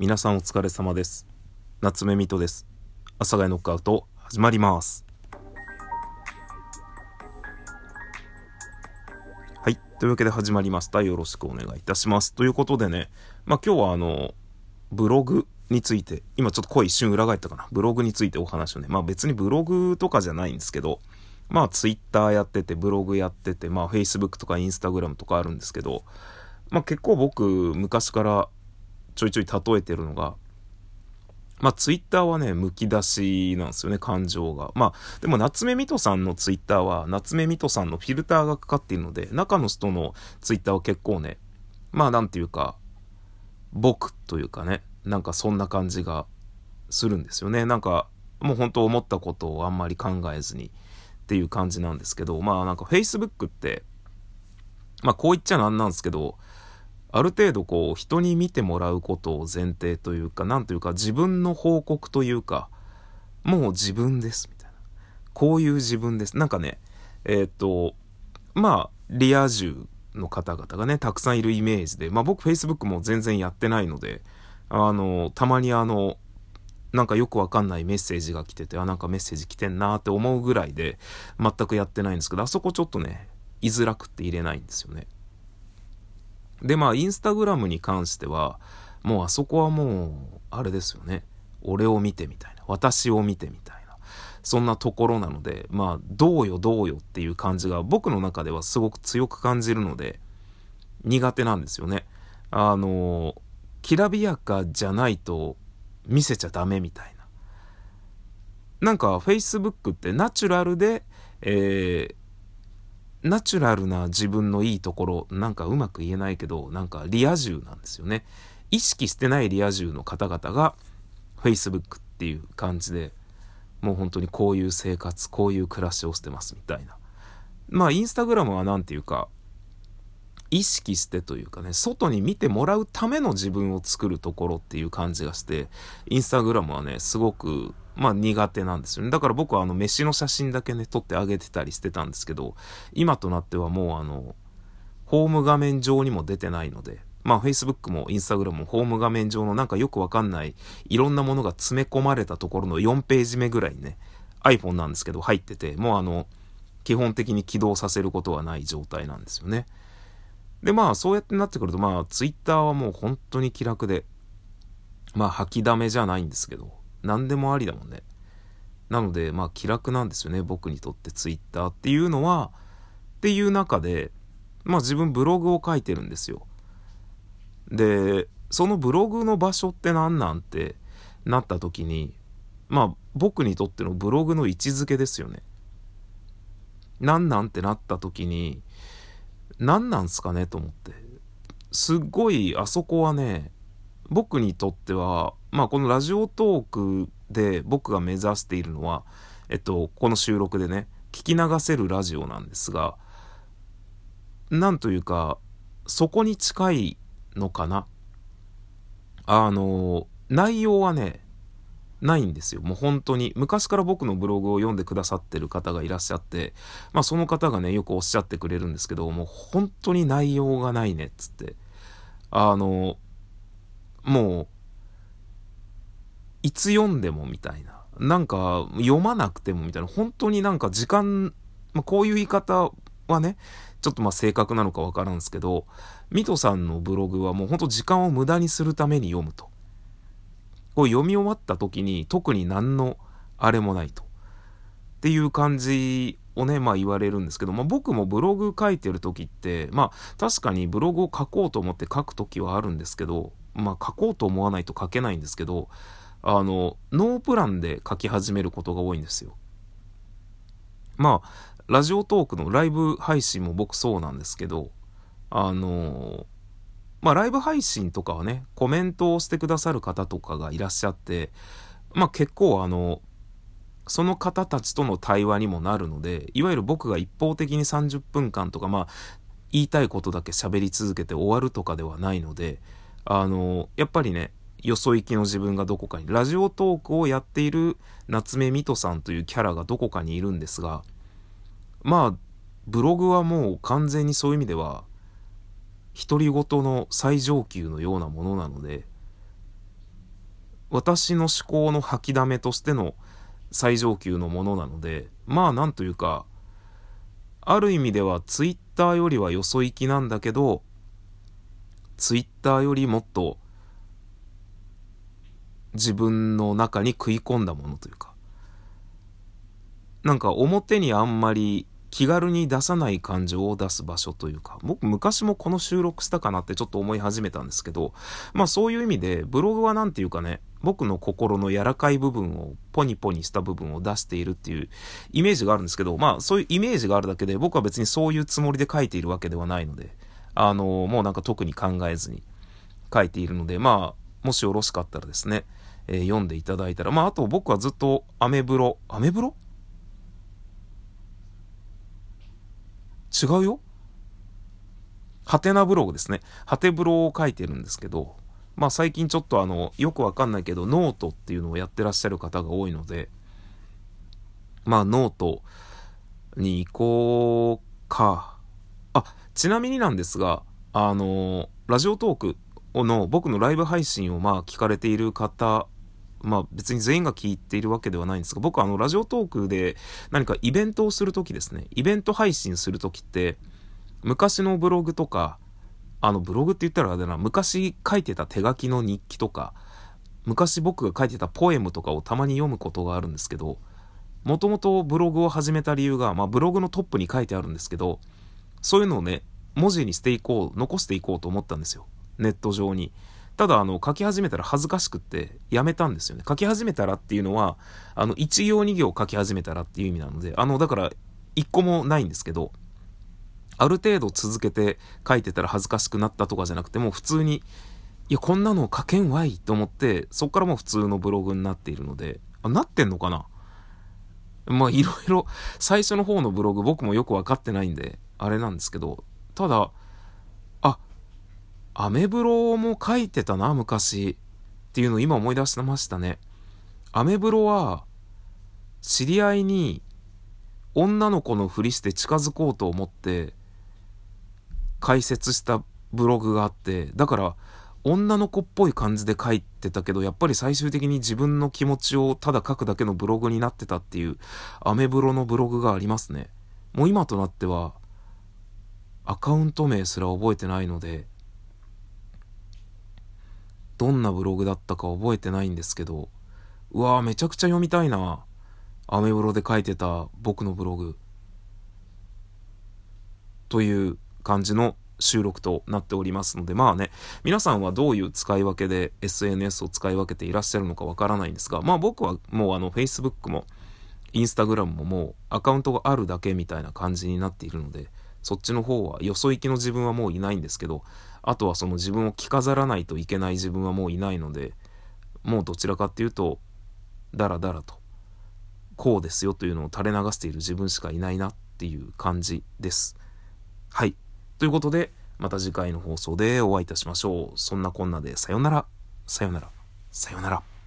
皆さんお疲れ様です。夏目みとです。阿佐ヶ谷ノックアウト始まります。はい。というわけで始まりました。よろしくお願いいたします。ということでね。まあ今日はあのブログについて。今ちょっと声一瞬裏返ったかな。ブログについてお話をね。まあ別にブログとかじゃないんですけど。まあツイッターやっててブログやっててまあフェイスブックとかインスタグラムとかあるんですけど。まあ結構僕昔からちょいちょい例えてるのが、まあ、ツイッターはね、むき出しなんですよね、感情が。まあ、でも、夏目みとさんのツイッターは、夏目みとさんのフィルターがかかっているので、中の人のツイッターは結構ね、まあ、なんていうか、僕というかね、なんかそんな感じがするんですよね。なんか、もう本当思ったことをあんまり考えずにっていう感じなんですけど、まあなんか Facebook って、まあこう言っちゃなんなんですけど、ある程度こう人に見てもらうことを前提というか、なんというか自分の報告というか、もう自分ですみたいな。こういう自分です。なんかね、えっ、ー、と、まあ、リア充の方々がね、たくさんいるイメージで、まあ僕 Facebook も全然やってないので、あの、たまにあの、なんかよくわかんないメッセージが来てて、あ、なんかメッセージ来てんなって思うぐらいで、全くやってないんですけど、あそこちょっとね、居づらくって入れないんですよね。で、まあ、インスタグラムに関しては、もうあそこはもう、あれですよね。俺を見てみたいな。私を見てみたいな。そんなところなので、まあ、どうよどうよっていう感じが僕の中ではすごく強く感じるので、苦手なんですよね。あの、きらびやかじゃないと見せちゃダメみたいな。なんか Facebook ってナチュラルで、えー、ナチュラルな自分のいいところ、なんかうまく言えないけど、なんかリア充なんですよね。意識してないリア充の方々が Facebook っていう感じで、もう本当にこういう生活、こういう暮らしをしてますみたいな。まあ、インスタグラムは何て言うか、意識してというかね、外に見てもらうための自分を作るところっていう感じがして、インスタグラムはね、すごくまあ苦手なんですよね。だから僕はあの飯の写真だけね、撮ってあげてたりしてたんですけど、今となってはもうあの、ホーム画面上にも出てないので、まあ Facebook も Instagram もホーム画面上のなんかよくわかんないいろんなものが詰め込まれたところの4ページ目ぐらいにね、iPhone なんですけど入ってて、もうあの、基本的に起動させることはない状態なんですよね。でまあそうやってなってくるとまあ Twitter はもう本当に気楽で、まあ吐きだめじゃないんですけど、何でもありだもんね。なので、まあ気楽なんですよね、僕にとってツイッターっていうのは、っていう中で、まあ自分ブログを書いてるんですよ。で、そのブログの場所って何なんてなった時に、まあ僕にとってのブログの位置づけですよね。何なんってなった時に、何なんすかねと思って。すっごいあそこはね、僕にとっては、まあこのラジオトークで僕が目指しているのは、えっと、この収録でね、聞き流せるラジオなんですが、なんというか、そこに近いのかな。あの、内容はね、ないんですよ。もう本当に。昔から僕のブログを読んでくださってる方がいらっしゃって、まあその方がね、よくおっしゃってくれるんですけど、もう本当に内容がないね、っつって。あの、もう、いつ読んでもみたいな。なんか、読まなくてもみたいな。本当になんか時間、まあ、こういう言い方はね、ちょっとまあ正確なのかわからんですけど、ミトさんのブログはもうほんと時間を無駄にするために読むと。こう読み終わった時に特に何のあれもないと。っていう感じをね、まあ言われるんですけど、まあ僕もブログ書いてる時って、まあ確かにブログを書こうと思って書く時はあるんですけど、まあ書こうと思わないと書けないんですけど、あの、ノープランで書き始めることが多いんですよ。まあ、ラジオトークのライブ配信も僕そうなんですけど、あの、まあライブ配信とかはね、コメントをしてくださる方とかがいらっしゃって、まあ結構あの、その方たちとの対話にもなるので、いわゆる僕が一方的に30分間とか、まあ、言いたいことだけ喋り続けて終わるとかではないので、あの、やっぱりね、よそ行きの自分がどこかに、ラジオトークをやっている夏目みとさんというキャラがどこかにいるんですが、まあ、ブログはもう完全にそういう意味では、独り言の最上級のようなものなので、私の思考の吐きだめとしての最上級のものなので、まあなんというか、ある意味ではツイッターよりはよそ行きなんだけど、ツイッターよりもっと自分の中に食い込んだものというか、なんか表にあんまり気軽に出さない感情を出す場所というか、僕昔もこの収録したかなってちょっと思い始めたんですけど、まあそういう意味でブログは何て言うかね、僕の心の柔らかい部分を、ポニポニした部分を出しているっていうイメージがあるんですけど、まあそういうイメージがあるだけで僕は別にそういうつもりで書いているわけではないので、あの、もうなんか特に考えずに書いているので、まあ、もしよろしかったらですね、えー、読んでいただいたら、まああと僕はずっとアメブロ、アメブロ？違うよハテナブログですね。ハテブロを書いてるんですけど、まあ最近ちょっとあの、よくわかんないけど、ノートっていうのをやってらっしゃる方が多いので、まあノートに行こうか。あ、ちなみになんですが、あの、ラジオトークの僕のライブ配信をまあ聞かれている方まあ別に全員が聞いているわけではないんですが、僕はあのラジオトークで何かイベントをするときですね、イベント配信するときって、昔のブログとか、あのブログって言ったらあれだな、昔書いてた手書きの日記とか、昔僕が書いてたポエムとかをたまに読むことがあるんですけど、もともとブログを始めた理由が、まあブログのトップに書いてあるんですけど、そういうのをね、文字にしていこう、残していこうと思ったんですよ。ネット上に。ただ、あの、書き始めたら恥ずかしくってやめたんですよね。書き始めたらっていうのは、あの、1行2行書き始めたらっていう意味なので、あの、だから、1個もないんですけど、ある程度続けて書いてたら恥ずかしくなったとかじゃなくて、もう普通に、いや、こんなの書けんわいと思って、そっからもう普通のブログになっているので、あ、なってんのかな？まあ、いろいろ、最初の方のブログ僕もよくわかってないんで、あれなんですけど、ただ、あアメブロも書いてたな、昔。っていうのを今思い出してましたね。アメブロは、知り合いに女の子のふりして近づこうと思って解説したブログがあって、だから女の子っぽい感じで書いてたけど、やっぱり最終的に自分の気持ちをただ書くだけのブログになってたっていうアメブロのブログがありますね。もう今となってはアカウント名すら覚えてないので、どんなブログだったか覚えてないんですけど、うわぁ、めちゃくちゃ読みたいな。アメブロで書いてた僕のブログ。という感じの収録となっておりますので、まあね、皆さんはどういう使い分けで SNS を使い分けていらっしゃるのかわからないんですが、まあ僕はもうあの Facebook も Instagram ももうアカウントがあるだけみたいな感じになっているので、そっちの方はよそ行きの自分はもういないんですけど、あとはその自分を着飾らないといけない自分はもういないので、もうどちらかっていうと、ダラダラと、こうですよというのを垂れ流している自分しかいないなっていう感じです。はい。ということで、また次回の放送でお会いいたしましょう。そんなこんなでさよなら、さよなら、さよなら。